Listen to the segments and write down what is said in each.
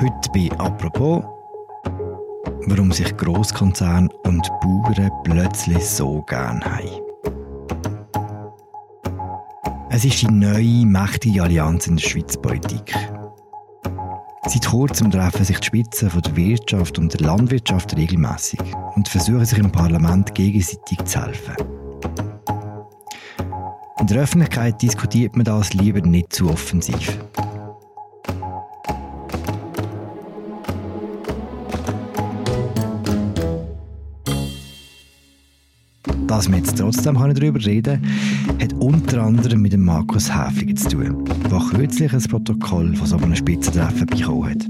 Heute bei «Apropos», warum sich Grosskonzerne und Bauern plötzlich so gern haben. Es ist die neue, mächtige Allianz in der Schweizer Politik. Seit kurzem treffen sich die Spitzen von der Wirtschaft und der Landwirtschaft regelmäßig und versuchen sich im Parlament gegenseitig zu helfen. In der Öffentlichkeit diskutiert man das lieber nicht zu offensiv. Dass wir jetzt trotzdem darüber reden können, hat unter anderem mit dem Markus Häfliger zu tun, der kürzlich ein Protokoll von so einem Spitzentreffen bekommen hat.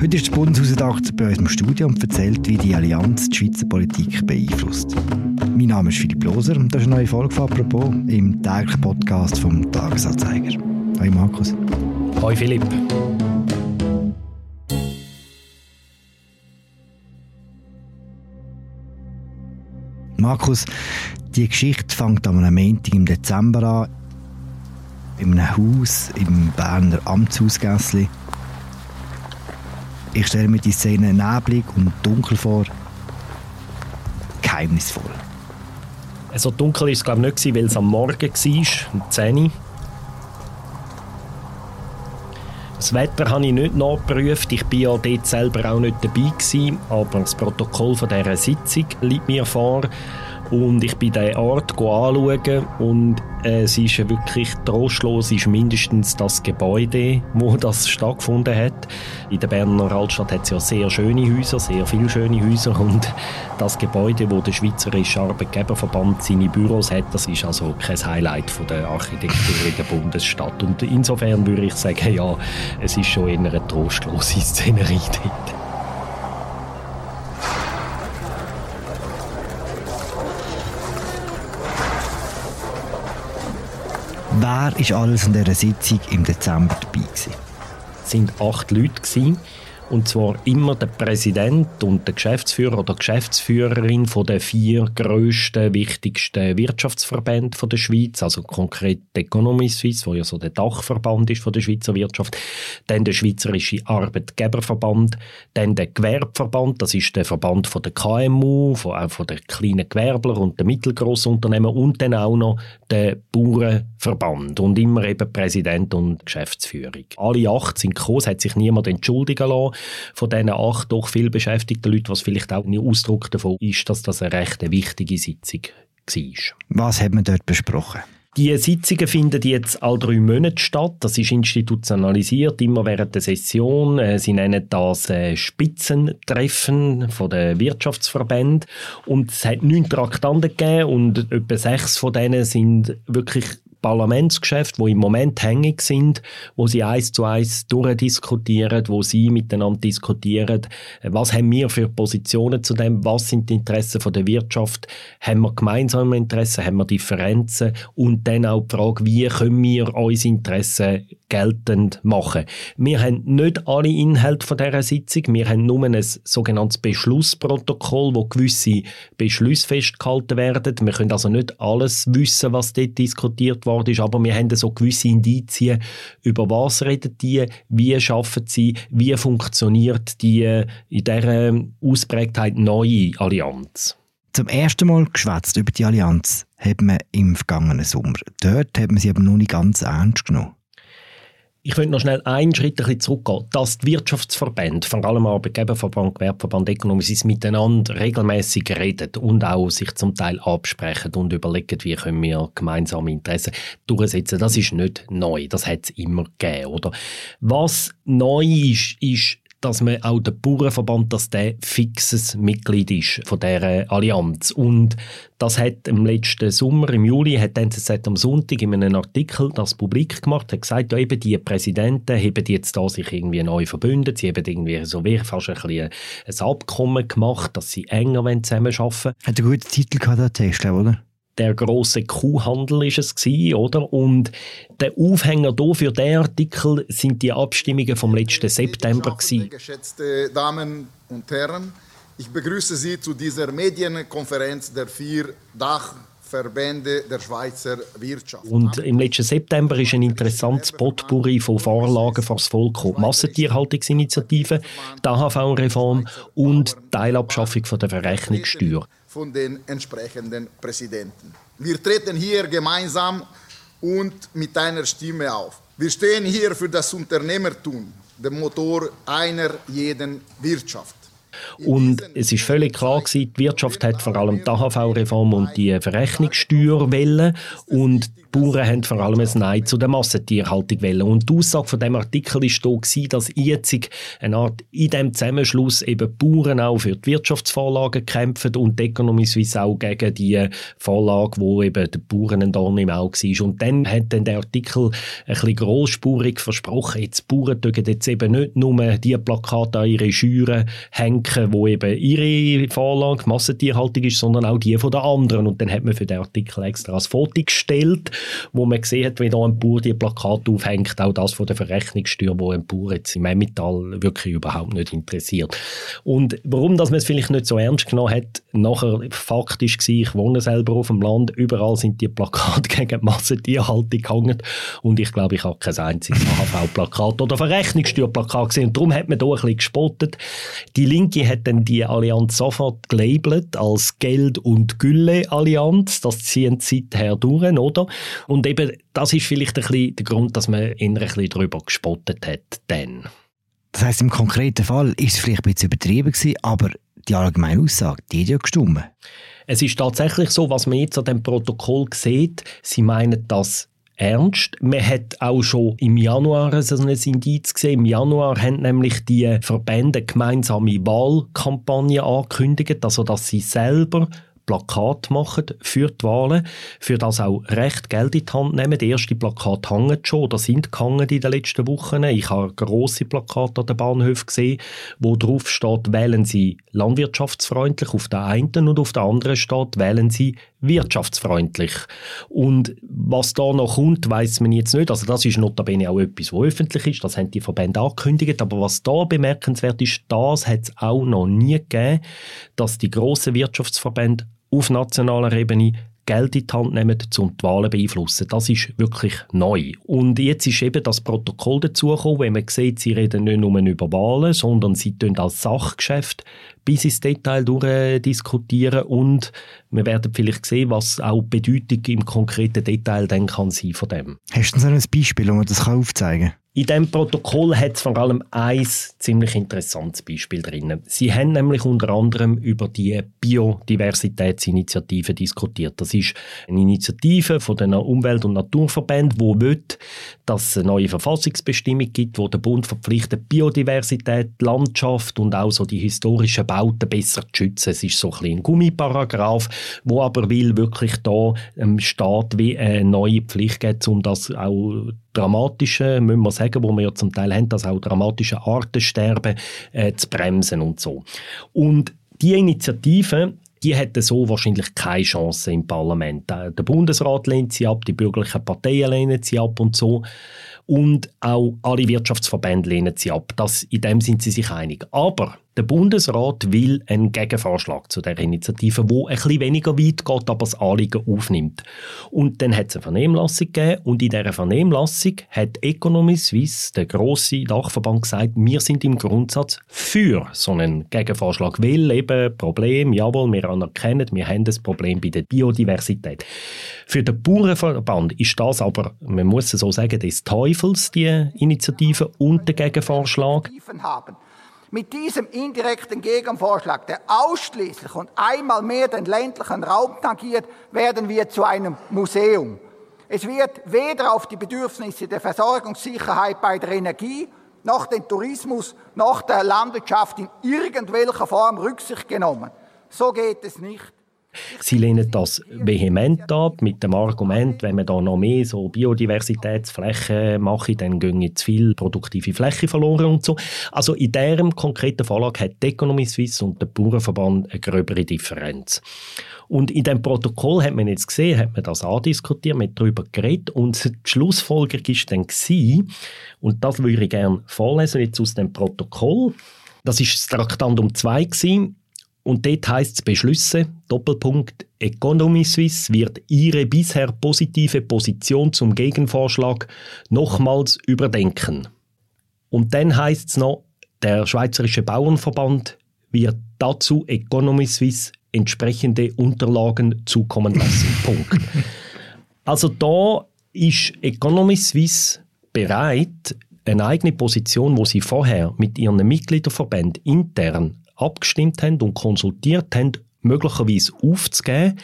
Heute ist der Bundeshausredakteur bei uns im Studio und erzählt, wie die Allianz die Schweizer Politik beeinflusst. Mein Name ist Philipp Loser und das ist eine neue Folge von «Apropos» im täglichen Podcast vom «Tagesanzeiger». Hi Markus. Hi Philipp. Markus, die Geschichte fängt am Montag im Dezember an. In einem Haus im Berner Amtshausgässli. Ich stelle mir die Szene neblig und dunkel vor. Geheimnisvoll. So dunkel war es glaube ich nicht, weil es am Morgen war, um 10 Uhr. Das Wetter habe ich nicht nachgeprüft. Ich war ja dort selber auch nicht dabei gewesen, aber das Protokoll von dieser Sitzung liegt mir vor. Und ich bin diesen Ort anschauen und äh, es ist wirklich trostlos, ist mindestens das Gebäude, wo das stattgefunden hat. In der Berner Altstadt hat es ja sehr schöne Häuser, sehr viele schöne Häuser und das Gebäude, wo der Schweizerische Arbeitgeberverband seine Büros hat, das ist also kein Highlight von der Architektur in der Bundesstadt. Und insofern würde ich sagen, ja, es ist schon eher eine trostlose Szenerie dort. Wer war alles in dieser Sitzung im Dezember dabei? Es waren acht Leute. Gewesen. Und zwar immer der Präsident und der Geschäftsführer oder Geschäftsführerin von den vier grössten, wichtigsten Wirtschaftsverbänden der Schweiz, also konkret Economy Suisse, wo ja so der Dachverband ist von der Schweizer Wirtschaft, dann der Schweizerische Arbeitgeberverband, dann der Gewerbeverband, das ist der Verband von der KMU, von, auch von den kleinen Gewerbler und den mittelgroßen Unternehmen und dann auch noch der Bauernverband und immer eben Präsident und Geschäftsführung. Alle acht sind gekommen, es hat sich niemand entschuldigen lassen von diesen acht doch viel beschäftigten Leuten, was vielleicht auch ein Ausdruck davon ist, dass das eine recht wichtige Sitzung war. Was hat man dort besprochen? Die Sitzungen finden jetzt alle drei Monate statt. Das ist institutionalisiert, immer während der Session. Äh, sie nennen das äh, Spitzentreffen von der Wirtschaftsverbände. Und es hat neun Traktanten gegeben und etwa sechs von denen sind wirklich Parlamentsgeschäfte, wo im Moment hängig sind, wo sie eins zu eins durchdiskutieren, wo sie miteinander diskutieren, was haben wir für Positionen zu dem, was sind die Interessen von der Wirtschaft, haben wir gemeinsame Interessen, haben wir Differenzen? Und dann auch die Frage, wie können wir unsere Interessen geltend machen. Wir haben nicht alle Inhalte von dieser Sitzung, wir haben nur ein sogenanntes Beschlussprotokoll, wo gewisse Beschlüsse festgehalten werden. Wir können also nicht alles wissen, was dort diskutiert worden ist, aber wir haben so gewisse Indizien, über was reden die, wie schaffen sie, wie funktioniert die in dieser Ausprägtheit neue Allianz. Zum ersten Mal geschwätzt über die Allianz haben wir im vergangenen Sommer. Dort haben wir sie aber noch nicht ganz ernst genommen. Ich will noch schnell einen Schritt ein bisschen zurückgehen. Dass die Wirtschaftsverbände, vor allem Arbeitgeberverband, Gewerbeverband, Ökonomisches, miteinander regelmäßig reden und auch sich zum Teil absprechen und überlegen, wie können wir gemeinsame Interessen durchsetzen. Das ist nicht neu. Das hat es immer gegeben, oder? Was neu ist, ist dass man auch der Bauernverband, dass der fixes Mitglied ist von dieser Allianz. Und das hat im letzten Sommer, im Juli, hat die NZZ am Sonntag in einem Artikel das publik gemacht, hat gesagt, ja, eben die Präsidenten haben jetzt da sich irgendwie neu verbündet, sie haben irgendwie so wie fast ein, bisschen ein Abkommen gemacht, dass sie enger zusammenarbeiten wollen. Hat einen guten Titel gehabt, der Text, oder? Der große Kuhhandel ist es gewesen, oder? Und der Aufhänger hier für den Artikel sind die Abstimmungen vom letzten September gewesen. Geschätzte Damen und Herren, ich begrüße Sie zu dieser Medienkonferenz der vier Dach Verbände der Schweizer Wirtschaft. Und im letzten September ist ein interessantes Potpourri von Vorlagen vor das Volk gekommen. Massentierhaltungsinitiative, die AHV-Reform und Teilabschaffung von der Verrechnungssteuer. Von den entsprechenden Präsidenten. Wir treten hier gemeinsam und mit einer Stimme auf. Wir stehen hier für das Unternehmertum, den Motor einer jeden Wirtschaft. Und es ist völlig klar gewesen, die Wirtschaft hat vor allem die AHV-Reform und die Verrechnungssteuer wollen und Bauern haben vor allem ein Nein zu der Massentierhaltung wollen. Und die Aussage von dem Artikel war da, dass jetzt eine Art in dem Zusammenschluss eben die Bauern auch für die Wirtschaftsvorlagen kämpfen und die Economy Suisse auch gegen die Vorlage, wo eben der Bauern ein Dorn im Auge war. Und dann hat dann der Artikel ein bisschen grosspurig versprochen, jetzt die Bauern dürfen jetzt eben nicht nur die Plakate an ihre Scheuren hängen, wo eben ihre Vorlage Massentierhaltung ist, sondern auch die von den anderen. Und dann hat man für den Artikel extra ein Foto gestellt wo man gesehen hat, wie da ein Bauer die Plakate aufhängt, auch das von der Verrechnungssteuer, wo ein Bauer jetzt im Emmental wirklich überhaupt nicht interessiert. Und warum dass man es vielleicht nicht so ernst genommen hat, nachher faktisch war, ich wohne selber auf dem Land, überall sind die Plakate gegen die Massentierhaltung gehangen und ich glaube, ich habe kein einziges AHV-Plakat oder Verrechnungssteuerplakat gesehen und darum hat man da ein bisschen gespottet. Die Linke hat dann die Allianz sofort gelabelt als Geld- und Gülle-Allianz, das ziehen seither durch, oder? Und eben, das ist vielleicht ein bisschen der Grund, dass man eher ein bisschen darüber gespottet hat. Dann. Das heisst, im konkreten Fall ist es vielleicht ein bisschen übertrieben gewesen, aber die allgemeine Aussage, die hat ja gestimmt. Es ist tatsächlich so, was man jetzt an dem Protokoll sieht, sie meinen das ernst. Man hat auch schon im Januar so ein Indiz gesehen. Im Januar haben nämlich die Verbände gemeinsame Wahlkampagne angekündigt, also dass sie selber Plakat machen für die Wahlen, für das auch recht Geld in die Hand nehmen. Die ersten Plakate hängen schon oder sind gehangen in den letzten Wochen. Ich habe grosse Plakate an den Bahnhöfen gesehen, wo drauf steht, wählen Sie landwirtschaftsfreundlich auf der einen und auf der anderen steht, wählen Sie wirtschaftsfreundlich. Und was da noch kommt, weiß man jetzt nicht. Also das ist notabene auch etwas, was öffentlich ist. Das haben die Verbände angekündigt. Aber was da bemerkenswert ist, das hat es auch noch nie gegeben, dass die grossen Wirtschaftsverbände auf nationaler Ebene Geld in die Hand nehmen, um die Wahlen beeinflussen. Das ist wirklich neu. Und jetzt ist eben das Protokoll dazugekommen, wenn man sieht, sie reden nicht nur über Wahlen, sondern sie tun als Sachgeschäft bis ins Detail durchdiskutieren und wir werden vielleicht sehen, was auch die Bedeutung im konkreten Detail dann kann sein von dem. Hast du so ein Beispiel, wo man das aufzeigen kann? In diesem Protokoll hat es vor allem ein ziemlich interessantes Beispiel drin. Sie haben nämlich unter anderem über die Biodiversitätsinitiative diskutiert. Das ist eine Initiative von den Umwelt- und Naturverbänden, wo will, dass es eine neue Verfassungsbestimmung gibt, wo der Bund verpflichtet, Biodiversität, Landschaft und auch so die historischen Bauten besser zu schützen. Es ist so ein, ein Gummiparagraf, wo aber will wirklich da dem Staat wie eine neue Pflicht geben, um das auch dramatische, müssen wir sagen, wo wir ja zum Teil haben, dass auch dramatische Artensterben äh, zu bremsen und so. Und die Initiative, die hätte so wahrscheinlich keine Chance im Parlament. Der Bundesrat lehnt sie ab, die bürgerlichen Parteien lehnen sie ab und so. Und auch alle Wirtschaftsverbände lehnen sie ab. Das, in dem sind sie sich einig. Aber der Bundesrat will einen Gegenvorschlag zu der Initiative, wo ein bisschen weniger weit geht, aber das Anliegen aufnimmt. Und dann hat es eine Vernehmlassung gegeben und in dieser Vernehmlassung hat Economy Suisse, der grosse Dachverband, gesagt, wir sind im Grundsatz für so einen Gegenvorschlag, weil eben Problem, jawohl, wir anerkennen, wir haben das Problem bei der Biodiversität. Für den Bauernverband ist das aber, man muss es so sagen, des Teufels, die Initiative und der Gegenvorschlag. Mit diesem indirekten Gegenvorschlag, der ausschließlich und einmal mehr den ländlichen Raum tangiert, werden wir zu einem Museum. Es wird weder auf die Bedürfnisse der Versorgungssicherheit bei der Energie, noch den Tourismus, noch der Landwirtschaft in irgendwelcher Form Rücksicht genommen. So geht es nicht. Sie lehnen das vehement ab, mit dem Argument, wenn man da noch mehr so Biodiversitätsflächen mache, dann gehen zu viel produktive Fläche verloren und so. Also in diesem konkreten Fall hat die Economy Suisse und der Bauernverband eine gröbere Differenz. Und in dem Protokoll hat man jetzt gesehen, hat man das andiskutiert, man hat darüber geredet und die Schlussfolgerung ist dann gewesen, und das würde ich gerne vorlesen jetzt aus dem Protokoll. Das ist das Traktandum 2 gewesen, Und dort heisst es Beschlüsse, Doppelpunkt, Economy Suisse wird ihre bisher positive Position zum Gegenvorschlag nochmals überdenken. Und dann heisst es noch, der Schweizerische Bauernverband wird dazu Economy Suisse entsprechende Unterlagen zukommen lassen. Punkt. Also da ist Economy Suisse bereit, eine eigene Position, wo sie vorher mit ihren Mitgliederverbänden intern abgestimmt haben und konsultiert haben, möglicherweise aufzugeben,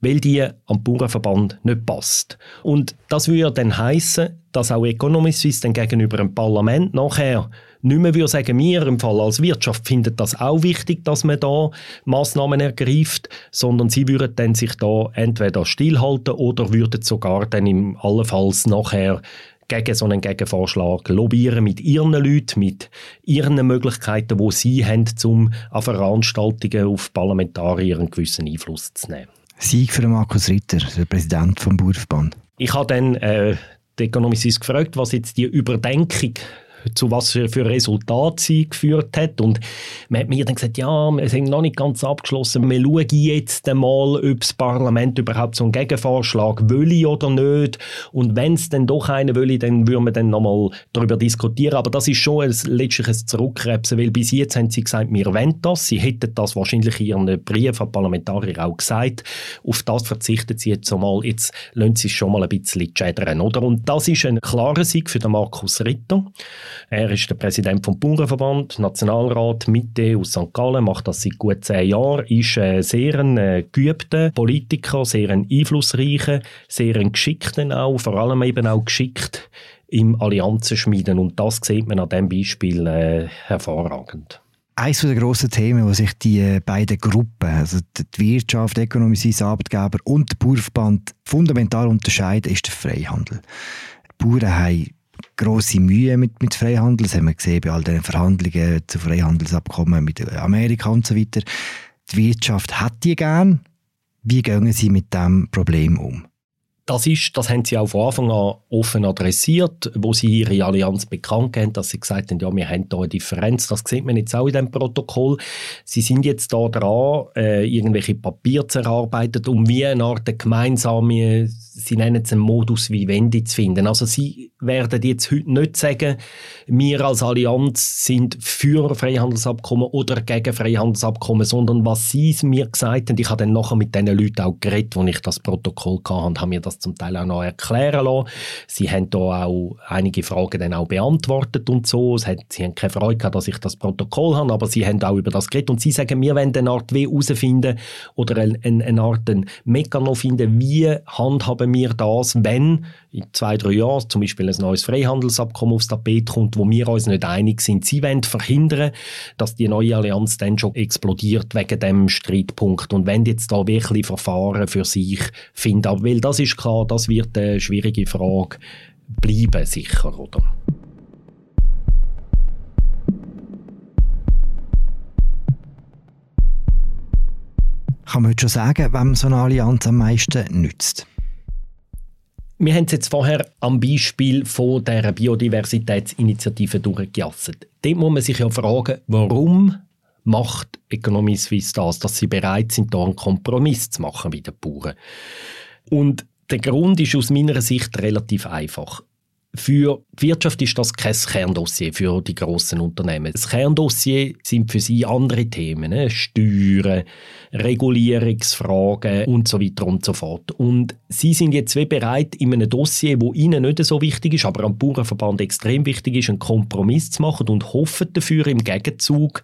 weil die am Bauernverband nicht passt. Und das würde dann heißen, dass auch Economy Suisse dann gegenüber dem Parlament nachher nicht mehr würde sagen, wir im Fall als Wirtschaft finden das auch wichtig, dass man da Maßnahmen ergreift, sondern sie würden dann sich da entweder stillhalten oder würden sogar dann im allenfalls nachher gegen so einen Gegenvorschlag lobbyieren mit ihren Leuten, mit ihren Möglichkeiten, wo sie haben, um an Veranstaltungen auf Parlamentarier einen gewissen Einfluss zu nehmen. Sieg für Markus Ritter, der Präsident vom Bauernverband. Ich habe dann äh, die Ökonomistin gefragt, was jetzt die Überdenkung zu was für, Resultaten sie geführt hat. Und man hat mir dann gesagt, ja, wir sind noch nicht ganz abgeschlossen. Wir schauen jetzt einmal, ob das Parlament überhaupt so einen Gegenvorschlag will oder nicht. Und wenn es dann doch einen will, dann würden wir dann nochmal darüber diskutieren. Aber das ist schon ein, letztlich ein Zurückkrebsen, weil bis jetzt haben sie gesagt, wir wollen das. Sie hätten das wahrscheinlich in ihren Brief an Parlamentarier auch gesagt. Auf das verzichten sie jetzt einmal. Jetzt lassen sie es schon mal ein bisschen schädern, oder? Und das ist ein klarer Sieg für den Markus Ritter. Er ist der Präsident vom Bauernverband, Nationalrat Mitte aus St. Gallen, macht das seit gut zehn Jahren, ist ein sehr ein, äh, geübter Politiker, sehr ein einflussreicher, sehr ein geschickter auch, vor allem eben auch geschickt im Allianzen schmieden und das sieht man an diesem Beispiel äh, hervorragend. Eines der grossen Themen, wo sich die äh, beiden Gruppen, also die Wirtschaft, die Ökonomie, Arbeitgeber und der Bauernverband fundamental unterscheiden, ist der Freihandel. Die Bauern haben grosse Mühe mit, mit Freihandel. Das haben wir gesehen bei all den Verhandlungen zu Freihandelsabkommen mit Amerika und so weiter. Die Wirtschaft hat die gern. Wie gehen Sie mit dem Problem um? Das, ist, das haben sie auch von Anfang an offen adressiert, wo sie ihre Allianz bekannt haben, dass sie gesagt haben, ja, wir haben hier eine Differenz. Das sieht man jetzt auch in diesem Protokoll. Sie sind jetzt da dran, äh, irgendwelche Papiere zu erarbeiten, um wie eine Art gemeinsame, sie nennen es einen Modus Vivendi zu finden. Also sie werden jetzt heute nicht sagen, wir als Allianz sind für Freihandelsabkommen oder gegen Freihandelsabkommen, sondern was sie mir gesagt haben, ich habe dann nachher mit diesen Leuten auch geredet, als ich das Protokoll hatte, haben mir das zum Teil auch noch erklären lassen. Sie haben da auch einige Fragen dann auch beantwortet und so. Sie haben keine Freude gehabt, dass ich das Protokoll habe, aber sie haben auch über das geredet und sie sagen, wir wollen eine Art wie herausfinden oder eine, Art Mechanismus finden, wie handhaben wir das, wenn in zwei, drei Jahren zum Beispiel ein neues Freihandelsabkommen aufs Tapet kommt, wo wir uns nicht einig sind. Sie wollen verhindern, dass die neue Allianz dann schon explodiert wegen dem Streitpunkt und wenn jetzt da wirklich Verfahren für sich finden. Weil das ist klar, das wird eine schwierige Frage bleiben, sicher, oder? Kann man heute schon sagen, wem so eine Allianz am meisten nützt? Wir haben es jetzt vorher am Beispiel von der Biodiversitätsinitiative durchgejasset. Dort muss man sich ja fragen, warum macht Economy Suisse das, dass sie bereit sind, da einen Kompromiss zu machen mit den Bauern. Und der Grund ist aus meiner Sicht relativ einfach. Für die Wirtschaft ist das kein Kerndossier für die grossen Unternehmen. Das Kerndossier sind für sie andere Themen, ne? Steuern, Regulierungsfragen und so weiter und so fort. Und sie sind jetzt wie bereit, in einem Dossier, wo ihnen nicht so wichtig ist, aber am Bauernverband extrem wichtig ist, einen Kompromiss zu machen und hoffen dafür im Gegenzug,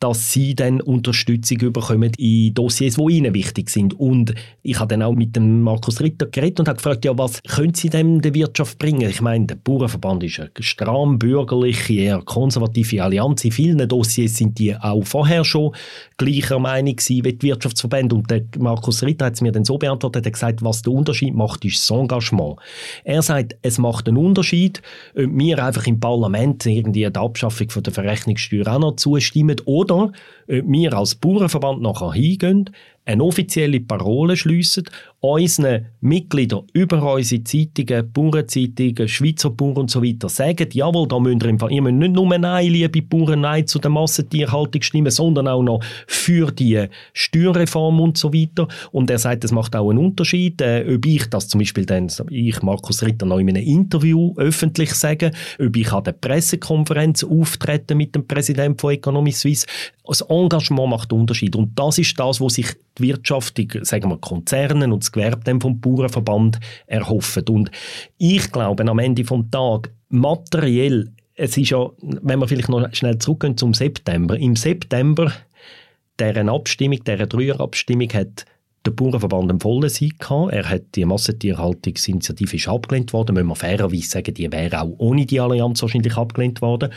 dass sie dann Unterstützung bekommen in Dossiers, die ihnen wichtig sind. Und ich habe dann auch mit dem Markus Ritter geredet und habe gefragt, ja, was können sie denn der Wirtschaft bringen? Ich meine, der Bauernverband ist eine stramm bürgerliche, eher konservative Allianz. In vielen Dossiers sind die auch vorher schon gleicher Meinung gewesen wie die Wirtschaftsverbände. Und der Markus Ritter hat es mir dann so beantwortet, er hat gesagt, was der Unterschied macht, ist das Engagement. Er sagt, es macht einen Unterschied, ob wir einfach im Parlament irgendwie die Abschaffung von der Verrechnungssteuer auch noch zustimmen oder ob wir als Bauernverband nachher hingehen, eine offizielle Parole schliessen, unseren Mitgliedern über unsere Zeitungen, Bauernzeitungen, Schweizer Bauern und so sagen, jawohl, da müsst ihr, ihr müsst nicht nur Nein, liebe Bauern, Nein zu der Massentierhaltung stimmen, sondern auch noch für die Steuerreform und so weiter. Und er sagt, es macht auch einen Unterschied, äh, ob ich das zum Beispiel dann, ich, Markus Ritter, noch in einem Interview öffentlich sage, ob ich an der Pressekonferenz auftrete mit dem Präsidenten von Economy Suisse. Das Engagement macht Unterschied. Und das ist das, was sich die Wirtschaft, die, sagen wir, Konzerne und das Gewerbe vom Bauernverband erhoffen. Und ich glaube, am Ende des Tages, materiell, es ist ja, wenn wir vielleicht noch schnell zurückgehen zum September. Im September, deren Abstimmung, deren Dreierabstimmung hat der Bauernverband einen vollen Sieg gehabt. Er hat die Massentierhaltungsinitiative ist abgelehnt worden. Müssen wir fairerweise sagen, die wäre auch ohne die Allianz wahrscheinlich abgelehnt worden.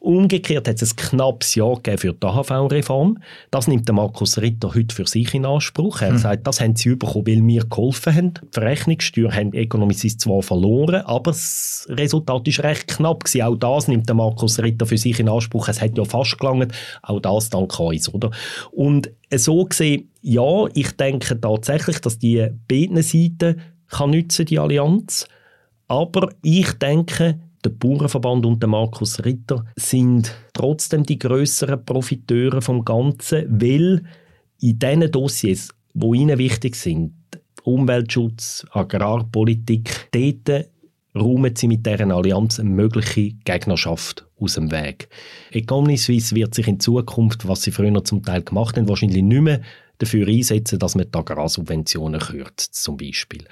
Umgekehrt hat es ein knappes Ja gegeben für die AHV-Reform. Das nimmt der Markus Ritter heute für sich in Anspruch. Er hm. sagt, das haben sie bekommen, weil wir geholfen haben. Die Verrechnungssteuer haben Economies zwar verloren, aber das Resultat ist recht knapp gewesen. Auch das nimmt der Markus Ritter für sich in Anspruch. Es hat ja fast gelangt. Auch das dank uns, oder? Und so gesehen, ja, ich denke tatsächlich, dass die beiden Seiten kann nützen, die Allianz. Aber ich denke, der Bauernverband und der Markus Ritter sind trotzdem die größeren Profiteure vom Ganzen, weil in diesen Dossiers, wo ihnen wichtig sind, Umweltschutz, Agrarpolitik, dort räumen sie mit deren Allianz eine mögliche Gegnerschaft aus dem Weg. Economy wird sich in Zukunft, was sie früher zum Teil gemacht haben, wahrscheinlich nicht mehr dafür einsetzen, dass man die Agrarsubventionen kürzt, zum Beispiel.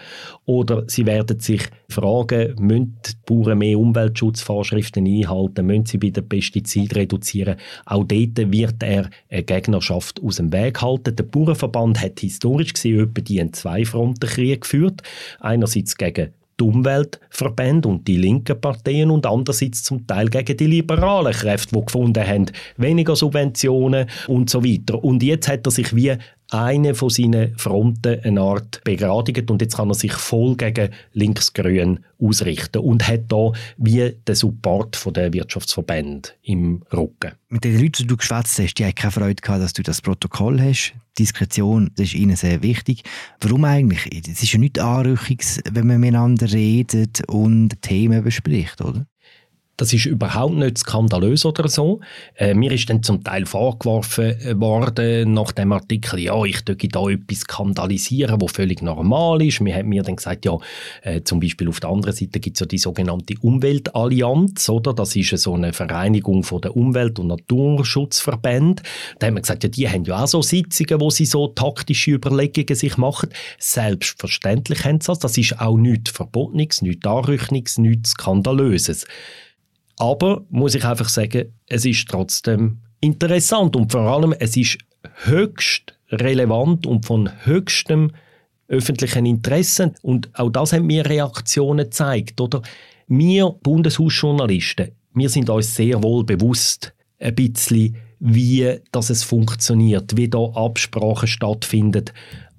Oder sie werden sich fragen, müssen die Bauern mehr Umweltschutzvorschriften einhalten, müssen sie bei den Pestiziden reduzieren. Auch dort wird er eine Gegnerschaft aus dem Weg halten. Der Bauernverband hat historisch gesehen etwa die einen Zwei-Fronten-Krieg geführt. Einerseits gegen die Umweltverbände und die linken Parteien und andererseits zum Teil gegen die liberalen Kräfte, die gefunden haben, weniger Subventionen und so weiter. Und jetzt hat er sich wie eine von seinen Fronten eine Art begradigt und jetzt kann er sich voll gegen Linksgrün ausrichten und hat da wie den Support von der Wirtschaftsverbände im Rücken. Mit den Leuten, die du geschwätzt hast, die haben keine Freude gehabt, dass du das Protokoll hast. Diskretion, das ist ihnen sehr wichtig. Warum eigentlich? Es ist ja nicht Anrüchungs, wenn man miteinander redet und Themen bespricht, oder? Das ist überhaupt nicht skandalös oder so. Äh, mir ist dann zum Teil vorgeworfen äh, worden nach dem Artikel, ja, ich tue da etwas skandalisieren, was völlig normal ist. Mir hat mir dann gesagt, ja, äh, zum Beispiel auf der anderen Seite gibt es ja die sogenannte Umweltallianz, oder? Das ist so eine Vereinigung von der Umwelt- und Naturschutzverbänden. Da haben wir gesagt, ja, die haben ja auch so Sitzungen, wo sie so taktische Überlegungen sich machen. Selbstverständlich haben sie das. Das ist auch nichts Verbotenes, nichts Anrüchtiges, nichts Skandalöses. Aber muss ich einfach sagen, es ist trotzdem interessant und vor allem es ist höchst relevant und von höchstem öffentlichen Interesse. Und auch das haben mir Reaktionen gezeigt. Oder? Wir Bundeshausjournalisten, wir sind uns sehr wohl bewusst, ein bisschen, wie das funktioniert, wie da Absprachen stattfinden.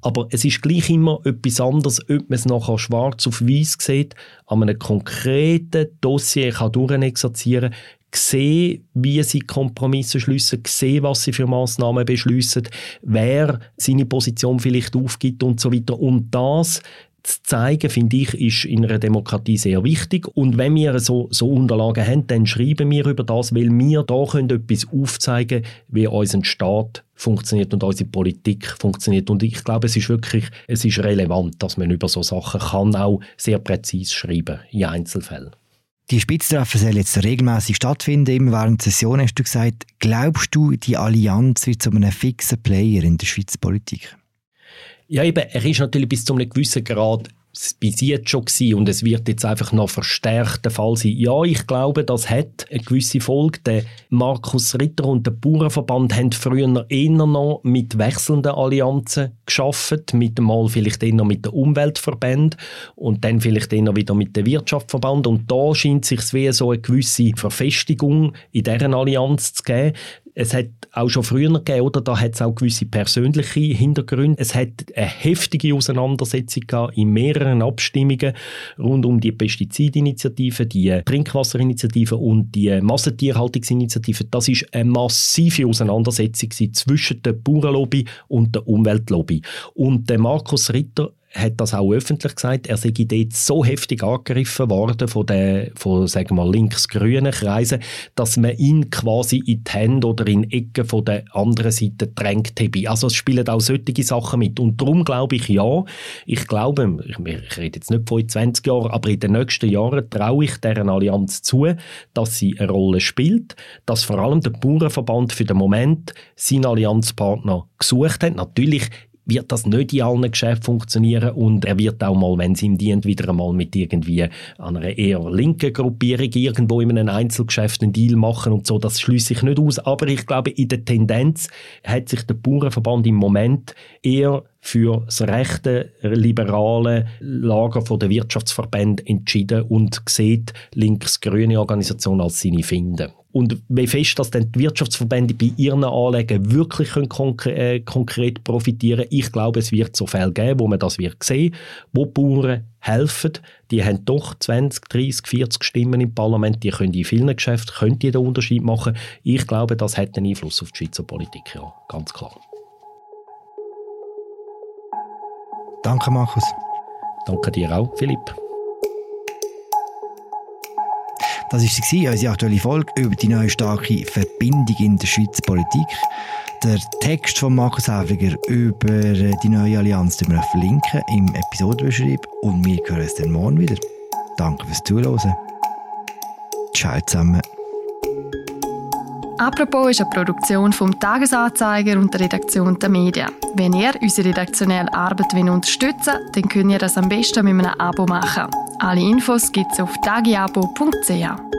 Aber es ist gleich immer etwas anderes, ob man es nachher schwarz auf weiß sieht, an einem konkreten Dossier kann durchexerzieren sehen, wie sie Kompromisse schließen, sehen, was sie für Massnahmen beschließen, wer seine Position vielleicht aufgibt und so weiter. Und das zu zeigen, finde ich, ist in einer Demokratie sehr wichtig. Und wenn wir so, so Unterlagen haben, dann schreiben wir über das, weil wir da können etwas aufzeigen wie unser Staat funktioniert und unsere Politik funktioniert. Und ich glaube, es ist wirklich, es ist relevant, dass man über so Sachen kann auch sehr präzise schreiben in Einzelfällen. Die Spitztreffen sollen jetzt regelmäßig stattfinden, immer während der Session, hast du gesagt. Glaubst du, die Allianz wird zu einem fixen Player in der Schweizer Politik? Ja, eben, er ist natürlich bis zu einem gewissen Grad bis jetzt schon gewesen und es wird jetzt einfach noch verstärkt der Fall sein. Ja, ich glaube, das hat eine gewisse Folge. Der Markus Ritter und der Bauernverband haben früher eher noch mit wechselnden Allianzen geschafft, mit mal vielleicht eher mit den Umweltverbänden und dann vielleicht eher wieder mit dem Wirtschaftsverband und da scheint sich wie so eine gewisse Verfestigung in deren Allianz zu geben Es hat auch schon früher gegeben, oder? Da hat es auch gewisse persönliche Hintergründe. Es hat eine heftige Auseinandersetzung in mehreren Abstimmungen rund um die Pestizidinitiative, die Trinkwasserinitiative und die Massentierhaltungsinitiative. Das ist eine massive Auseinandersetzung zwischen der Bauernlobby und der Umweltlobby. Und der Markus Ritter hat das auch öffentlich gesagt, er sei dort so heftig angegriffen worden von den, von, sagen wir, links-grünen Kreisen, dass man ihn quasi in die Hände oder in Ecken von der anderen Seite drängt habe. Also es spielen auch solche Sachen mit. Und darum glaube ich, ja, ich glaube, ich, ich rede jetzt nicht von 20 Jahren, aber in den nächsten Jahren traue ich deren Allianz zu, dass sie eine Rolle spielt, dass vor allem der Bauernverband für den Moment seinen Allianzpartner gesucht hat. Natürlich wird das nicht in allen Geschäften funktionieren und er wird auch mal, wenn es ihm dient, wieder einmal mit irgendwie einer eher linken Gruppierung irgendwo in einem Einzelgeschäft einen Deal machen und so. Das schließe ich nicht aus. Aber ich glaube, in der Tendenz hat sich der Bauernverband im Moment eher für das rechte, liberale Lager der Wirtschaftsverbände entschieden und sieht links-grüne Organisation als seine Finden. Und wie fest dass dann die Wirtschaftsverbände bei ihren Anliegen wirklich können konkre äh, konkret profitieren Ich glaube, es wird so Fälle geben, wo man das wird sehen, wo Bauern helfen. Die haben doch 20, 30, 40 Stimmen im Parlament, die können in vielen Geschäften können die den Unterschied machen. Ich glaube, das hat einen Einfluss auf die Schweizer Politik, ja, ganz klar. Danke, Markus. Danke dir auch, Philipp. Das war unsere aktuelle Folge über die neue starke Verbindung in der Schweizer Politik. Der Text von Markus Häfiger über die neue Allianz den wir verlinken im Episodenbeschreib und wir hören uns dann morgen wieder. Danke fürs Zuhören. Ciao zusammen. Apropos ist eine Produktion vom Tagesanzeiger und der Redaktion der Medien. Wenn ihr unsere redaktionelle Arbeit unterstützen wollt, dann könnt ihr das am besten mit einem Abo machen. Alle Infos gibt es auf tagiabo.ch.